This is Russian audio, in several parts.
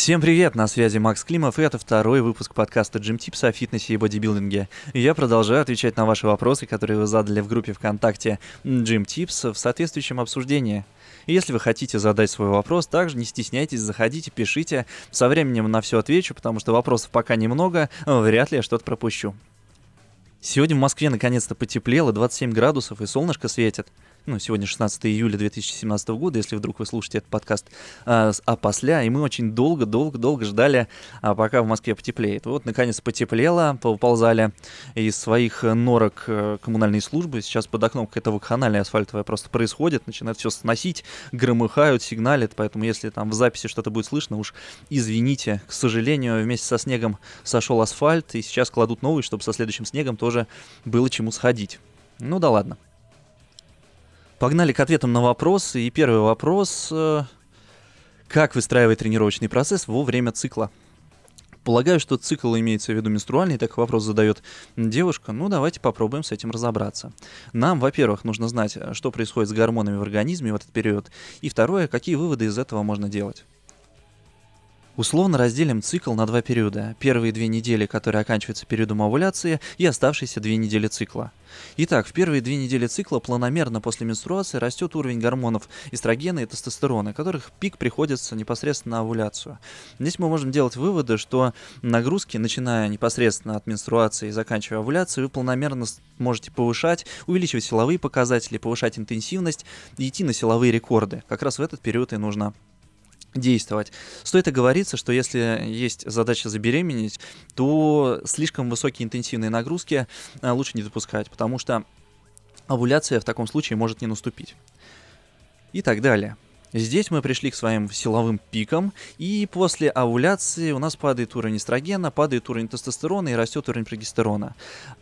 Всем привет, на связи Макс Климов, и это второй выпуск подкаста Gym Tips о фитнесе и бодибилдинге. Я продолжаю отвечать на ваши вопросы, которые вы задали в группе ВКонтакте Gym Tips в соответствующем обсуждении. Если вы хотите задать свой вопрос, также не стесняйтесь, заходите, пишите. Со временем на все отвечу, потому что вопросов пока немного, вряд ли я что-то пропущу. Сегодня в Москве наконец-то потеплело, 27 градусов, и солнышко светит ну, сегодня 16 июля 2017 года, если вдруг вы слушаете этот подкаст а, а после, и мы очень долго-долго-долго ждали, а, пока в Москве потеплеет. Вот, наконец, потеплело, поползали из своих норок э, коммунальные службы, сейчас под окном какая-то вакханалия асфальтовая просто происходит, начинает все сносить, громыхают, сигналят, поэтому если там в записи что-то будет слышно, уж извините. К сожалению, вместе со снегом сошел асфальт, и сейчас кладут новый, чтобы со следующим снегом тоже было чему сходить. Ну да ладно. Погнали к ответам на вопросы. И первый вопрос. Э, как выстраивать тренировочный процесс во время цикла? Полагаю, что цикл имеется в виду менструальный, так вопрос задает девушка. Ну, давайте попробуем с этим разобраться. Нам, во-первых, нужно знать, что происходит с гормонами в организме в этот период. И второе, какие выводы из этого можно делать. Условно разделим цикл на два периода. Первые две недели, которые оканчиваются периодом овуляции, и оставшиеся две недели цикла. Итак, в первые две недели цикла планомерно после менструации растет уровень гормонов эстрогена и тестостерона, которых пик приходится непосредственно на овуляцию. Здесь мы можем делать выводы, что нагрузки, начиная непосредственно от менструации и заканчивая овуляцией, вы планомерно можете повышать, увеличивать силовые показатели, повышать интенсивность и идти на силовые рекорды. Как раз в этот период и нужно действовать. Стоит оговориться, что если есть задача забеременеть, то слишком высокие интенсивные нагрузки а, лучше не допускать, потому что овуляция в таком случае может не наступить. И так далее. Здесь мы пришли к своим силовым пикам, и после овуляции у нас падает уровень эстрогена, падает уровень тестостерона и растет уровень прогестерона.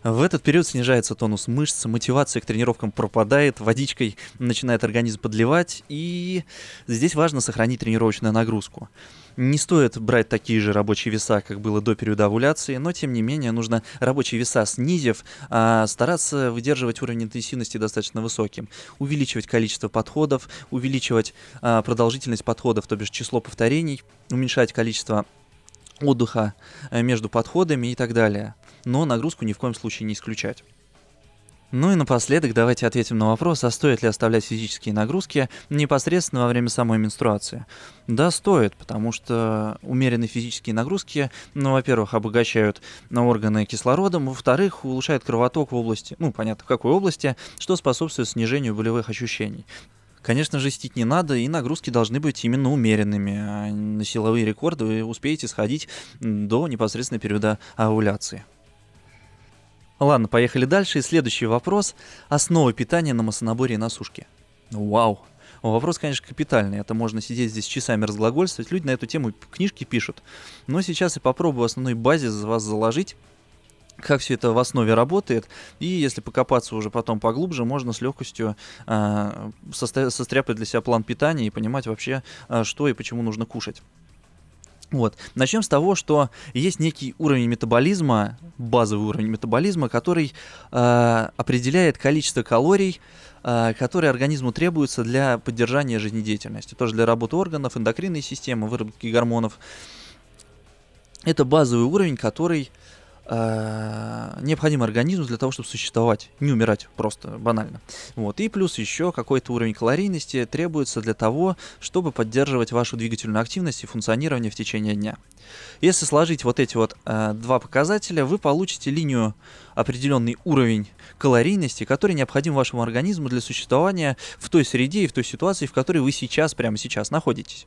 В этот период снижается тонус мышц, мотивация к тренировкам пропадает, водичкой начинает организм подливать, и здесь важно сохранить тренировочную нагрузку. Не стоит брать такие же рабочие веса, как было до периода овуляции, но тем не менее нужно рабочие веса снизив, а стараться выдерживать уровень интенсивности достаточно высоким, увеличивать количество подходов, увеличивать а, продолжительность подходов, то бишь число повторений, уменьшать количество отдыха э, между подходами и так далее. Но нагрузку ни в коем случае не исключать. Ну и напоследок давайте ответим на вопрос, а стоит ли оставлять физические нагрузки непосредственно во время самой менструации. Да, стоит, потому что умеренные физические нагрузки, ну, во-первых, обогащают органы кислородом, во-вторых, улучшают кровоток в области, ну, понятно, в какой области, что способствует снижению болевых ощущений. Конечно, жестить не надо, и нагрузки должны быть именно умеренными. А на силовые рекорды вы успеете сходить до непосредственно периода овуляции. Ладно, поехали дальше. И следующий вопрос. Основа питания на маслонаборе и на сушке. Вау. Вопрос, конечно, капитальный. Это можно сидеть здесь часами разглагольствовать. Люди на эту тему книжки пишут. Но сейчас я попробую основной базис за вас заложить как все это в основе работает, и если покопаться уже потом поглубже, можно с легкостью э, состряпать для себя план питания и понимать вообще, э, что и почему нужно кушать. Вот. Начнем с того, что есть некий уровень метаболизма, базовый уровень метаболизма, который э, определяет количество калорий, э, которые организму требуются для поддержания жизнедеятельности, тоже для работы органов, эндокринной системы, выработки гормонов. Это базовый уровень, который э, необходим организму для того, чтобы существовать, не умирать просто банально. Вот. И плюс еще какой-то уровень калорийности требуется для того, чтобы поддерживать вашу двигательную активность и функционирование в течение дня. Если сложить вот эти вот э, два показателя, вы получите линию определенный уровень калорийности, который необходим вашему организму для существования в той среде и в той ситуации, в которой вы сейчас, прямо сейчас находитесь.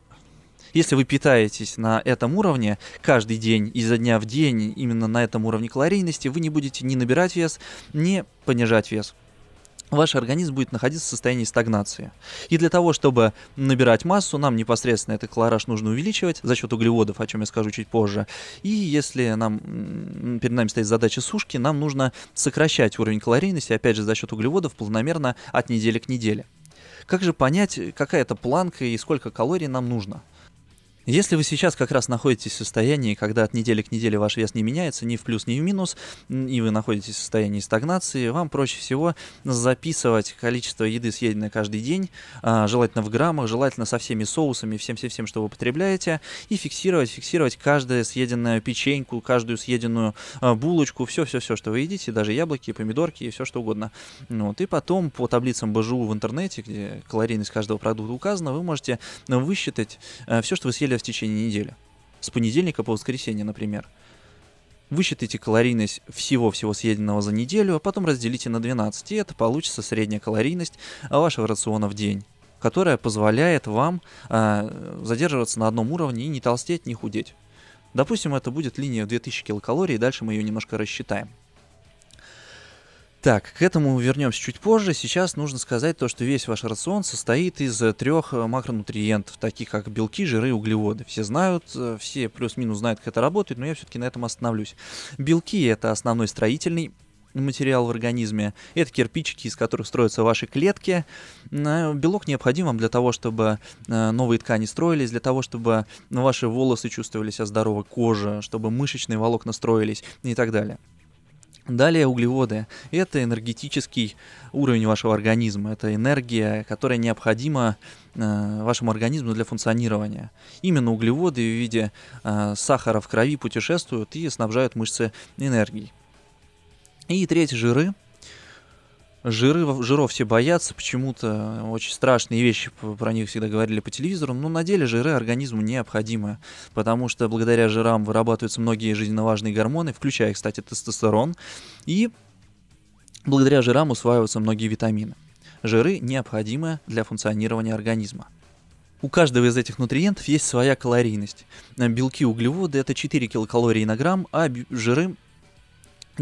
Если вы питаетесь на этом уровне каждый день, изо дня в день, именно на этом уровне калорийности, вы не будете ни набирать вес, ни понижать вес ваш организм будет находиться в состоянии стагнации. И для того, чтобы набирать массу, нам непосредственно этот колораж нужно увеличивать за счет углеводов, о чем я скажу чуть позже. И если нам, перед нами стоит задача сушки, нам нужно сокращать уровень калорийности, опять же, за счет углеводов планомерно от недели к неделе. Как же понять, какая это планка и сколько калорий нам нужно? Если вы сейчас как раз находитесь в состоянии, когда от недели к неделе ваш вес не меняется ни в плюс, ни в минус, и вы находитесь в состоянии стагнации, вам проще всего записывать количество еды, съеденное каждый день, а, желательно в граммах, желательно со всеми соусами, всем-всем-всем, что вы употребляете, и фиксировать, фиксировать каждую съеденную печеньку, каждую съеденную а, булочку, все-все-все, что вы едите, даже яблоки, помидорки и все что угодно. Вот. И потом по таблицам БЖУ в интернете, где калорийность каждого продукта указана, вы можете высчитать а, все, что вы съели в течение недели. С понедельника по воскресенье, например. Высчитайте калорийность всего-всего съеденного за неделю, а потом разделите на 12, и это получится средняя калорийность вашего рациона в день, которая позволяет вам э, задерживаться на одном уровне и не толстеть, не худеть. Допустим, это будет линия в 2000 килокалорий, и дальше мы ее немножко рассчитаем. Так, к этому вернемся чуть позже. Сейчас нужно сказать то, что весь ваш рацион состоит из э, трех э, макронутриентов, таких как белки, жиры и углеводы. Все знают, э, все плюс-минус знают, как это работает, но я все-таки на этом остановлюсь. Белки – это основной строительный материал в организме. Это кирпичики, из которых строятся ваши клетки. Белок необходим вам для того, чтобы новые ткани строились, для того, чтобы ваши волосы чувствовали себя здорово, кожа, чтобы мышечные волокна строились и так далее. Далее углеводы. Это энергетический уровень вашего организма. Это энергия, которая необходима э, вашему организму для функционирования. Именно углеводы в виде э, сахара в крови путешествуют и снабжают мышцы энергией. И третье жиры. Жиры, жиров все боятся, почему-то очень страшные вещи про них всегда говорили по телевизору, но на деле жиры организму необходимы, потому что благодаря жирам вырабатываются многие жизненно важные гормоны, включая, кстати, тестостерон, и благодаря жирам усваиваются многие витамины. Жиры необходимы для функционирования организма. У каждого из этих нутриентов есть своя калорийность. Белки, углеводы это 4 килокалории на грамм, а жиры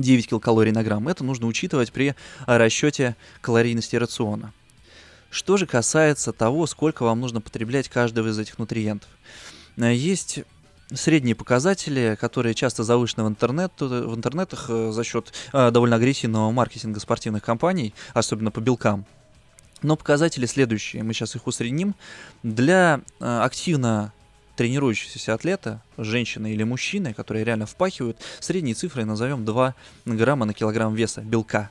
9 килокалорий на грамм. Это нужно учитывать при расчете калорийности рациона. Что же касается того, сколько вам нужно потреблять каждого из этих нутриентов. Э, есть средние показатели, которые часто завышены в, интернет, в интернетах э, за счет э, довольно агрессивного маркетинга спортивных компаний, особенно по белкам. Но показатели следующие, мы сейчас их усредним. Для активно тренирующегося атлета, женщины или мужчины, которые реально впахивают, средней цифрой назовем 2 грамма на килограмм веса белка.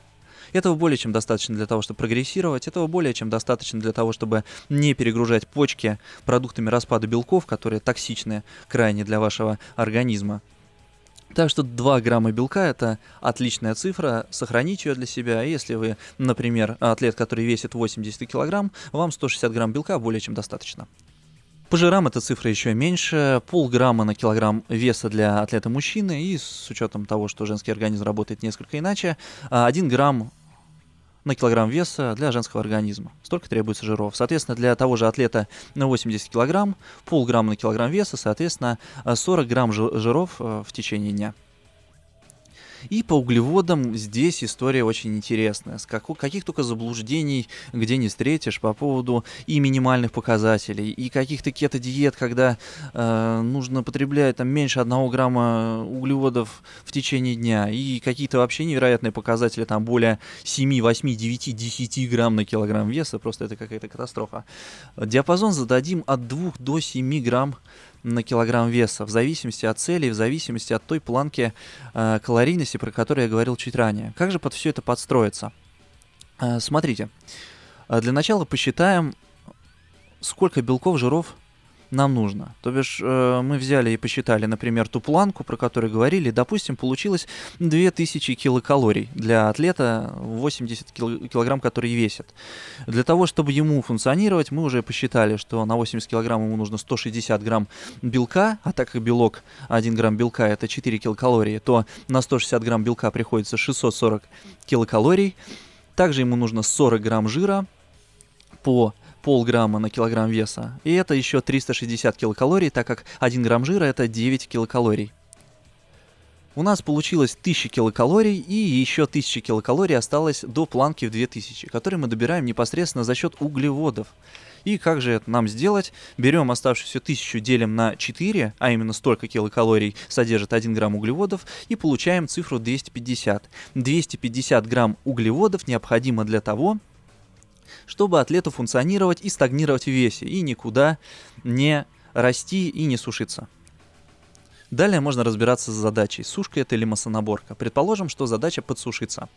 Этого более чем достаточно для того, чтобы прогрессировать, этого более чем достаточно для того, чтобы не перегружать почки продуктами распада белков, которые токсичны крайне для вашего организма. Так что 2 грамма белка это отличная цифра, сохраните ее для себя. Если вы, например, атлет, который весит 80 килограмм, вам 160 грамм белка более чем достаточно. По жирам эта цифра еще меньше, полграмма на килограмм веса для атлета мужчины, и с учетом того, что женский организм работает несколько иначе, 1 грамм на килограмм веса для женского организма. Столько требуется жиров. Соответственно, для того же атлета на 80 килограмм, полграмма на килограмм веса, соответственно, 40 грамм жиров э, в течение дня. И по углеводам здесь история очень интересная. С как, каких только заблуждений где не встретишь по поводу и минимальных показателей, и каких-то кето-диет, когда э, нужно потреблять там меньше одного грамма углеводов в течение дня, и какие-то вообще невероятные показатели, там более 7, 8, 9, 10 грамм на килограмм веса, просто это какая-то катастрофа. Диапазон зададим от 2 до 7 грамм на килограмм веса, в зависимости от цели, в зависимости от той планки э, калорийности, про которую я говорил чуть ранее. Как же под все это подстроиться? Э, смотрите, э, для начала посчитаем, сколько белков, жиров нам нужно. То бишь э, мы взяли и посчитали, например, ту планку, про которую говорили, допустим, получилось 2000 килокалорий для атлета 80 килограмм, который весит. Для того, чтобы ему функционировать, мы уже посчитали, что на 80 килограмм ему нужно 160 грамм белка, а так как белок, 1 грамм белка это 4 килокалории, то на 160 грамм белка приходится 640 килокалорий. Также ему нужно 40 грамм жира по полграмма на килограмм веса. И это еще 360 килокалорий, так как 1 грамм жира это 9 килокалорий. У нас получилось 1000 килокалорий и еще 1000 килокалорий осталось до планки в 2000, которые мы добираем непосредственно за счет углеводов. И как же это нам сделать? Берем оставшуюся 1000, делим на 4, а именно столько килокалорий содержит 1 грамм углеводов, и получаем цифру 250. 250 грамм углеводов необходимо для того, чтобы атлету функционировать и стагнировать в весе, и никуда не расти и не сушиться. Далее можно разбираться с задачей, сушка это или массонаборка. Предположим, что задача подсушиться.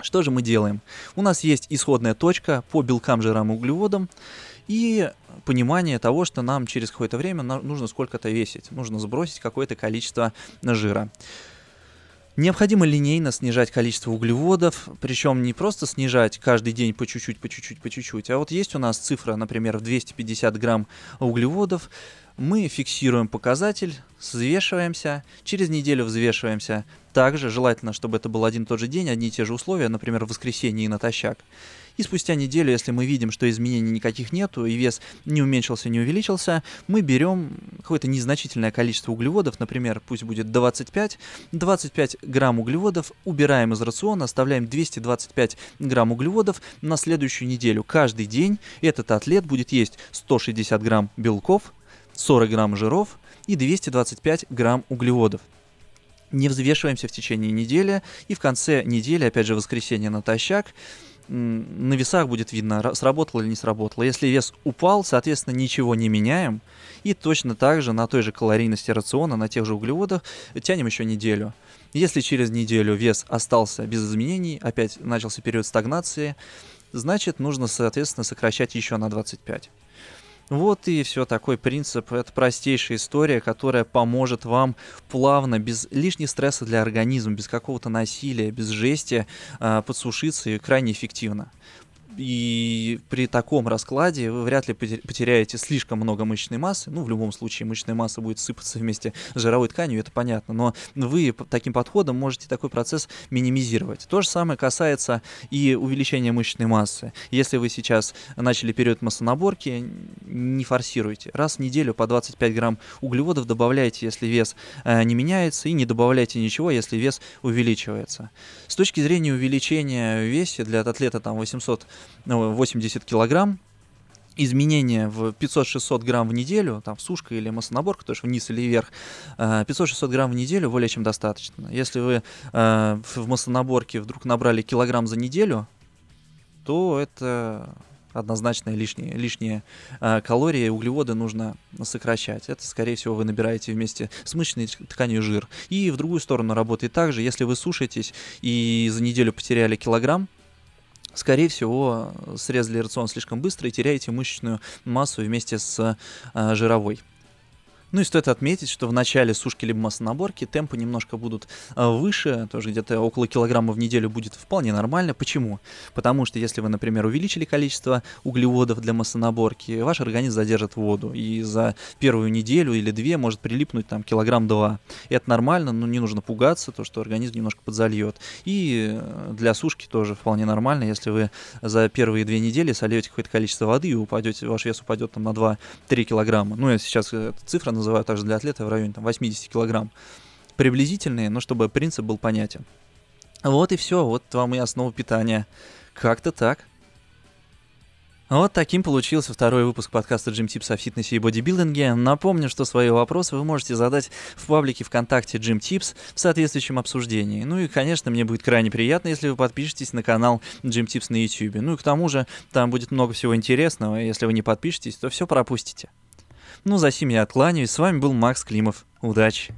Что же мы делаем? У нас есть исходная точка по белкам, жирам и углеводам и понимание того, что нам через какое-то время нужно сколько-то весить, нужно сбросить какое-то количество жира. Необходимо линейно снижать количество углеводов, причем не просто снижать каждый день по чуть-чуть, по чуть-чуть, по чуть-чуть, а вот есть у нас цифра, например, в 250 грамм углеводов, мы фиксируем показатель, взвешиваемся, через неделю взвешиваемся. Также желательно, чтобы это был один и тот же день, одни и те же условия, например, в воскресенье и натощак. И спустя неделю, если мы видим, что изменений никаких нету, и вес не уменьшился, не увеличился, мы берем какое-то незначительное количество углеводов, например, пусть будет 25, 25 грамм углеводов убираем из рациона, оставляем 225 грамм углеводов на следующую неделю. Каждый день этот атлет будет есть 160 грамм белков, 40 грамм жиров и 225 грамм углеводов. Не взвешиваемся в течение недели, и в конце недели, опять же, воскресенье натощак, на весах будет видно, сработало или не сработало. Если вес упал, соответственно, ничего не меняем. И точно так же на той же калорийности рациона, на тех же углеводах тянем еще неделю. Если через неделю вес остался без изменений, опять начался период стагнации, значит нужно, соответственно, сокращать еще на 25. Вот и все, такой принцип. Это простейшая история, которая поможет вам плавно, без лишнего стресса для организма, без какого-то насилия, без жести э, подсушиться и крайне эффективно и при таком раскладе вы вряд ли потеряете слишком много мышечной массы. Ну, в любом случае, мышечная масса будет сыпаться вместе с жировой тканью, это понятно. Но вы таким подходом можете такой процесс минимизировать. То же самое касается и увеличения мышечной массы. Если вы сейчас начали период массонаборки, не форсируйте. Раз в неделю по 25 грамм углеводов добавляйте, если вес э, не меняется, и не добавляйте ничего, если вес увеличивается. С точки зрения увеличения в весе для атлета там 800 80 ну, килограмм, изменения в 500-600 грамм в неделю, там сушка или массонаборка, то есть вниз или вверх, 500-600 э, грамм в неделю более чем достаточно. Если вы э, в массонаборке вдруг набрали килограмм за неделю, то это однозначно лишние, лишние э, калории, углеводы нужно сокращать. Это, скорее всего, вы набираете вместе с мышечной тканью жир. И в другую сторону работает также, если вы сушитесь и за неделю потеряли килограмм, скорее всего, срезали рацион слишком быстро и теряете мышечную массу вместе с э, жировой. Ну и стоит отметить, что в начале сушки либо массонаборки темпы немножко будут э, выше, тоже где-то около килограмма в неделю будет вполне нормально. Почему? Потому что если вы, например, увеличили количество углеводов для массонаборки, ваш организм задержит воду, и за первую неделю или две может прилипнуть там килограмм-два. Это нормально, но не нужно пугаться, то, что организм немножко подзальет. И э, для сушки тоже вполне нормально, если вы за первые две недели сольете какое-то количество воды и упадете, ваш вес упадет там на 2-3 килограмма. Ну, я сейчас эта цифра называю также для атлета в районе там, 80 килограмм. Приблизительные, но чтобы принцип был понятен. Вот и все, вот вам и основа питания. Как-то так. Вот таким получился второй выпуск подкаста Gym Tips о фитнесе и бодибилдинге. Напомню, что свои вопросы вы можете задать в паблике ВКонтакте Gym Tips в соответствующем обсуждении. Ну и, конечно, мне будет крайне приятно, если вы подпишетесь на канал Gym Tips на YouTube. Ну и к тому же, там будет много всего интересного, если вы не подпишетесь, то все пропустите. Ну, за сим я откланяюсь. С вами был Макс Климов. Удачи!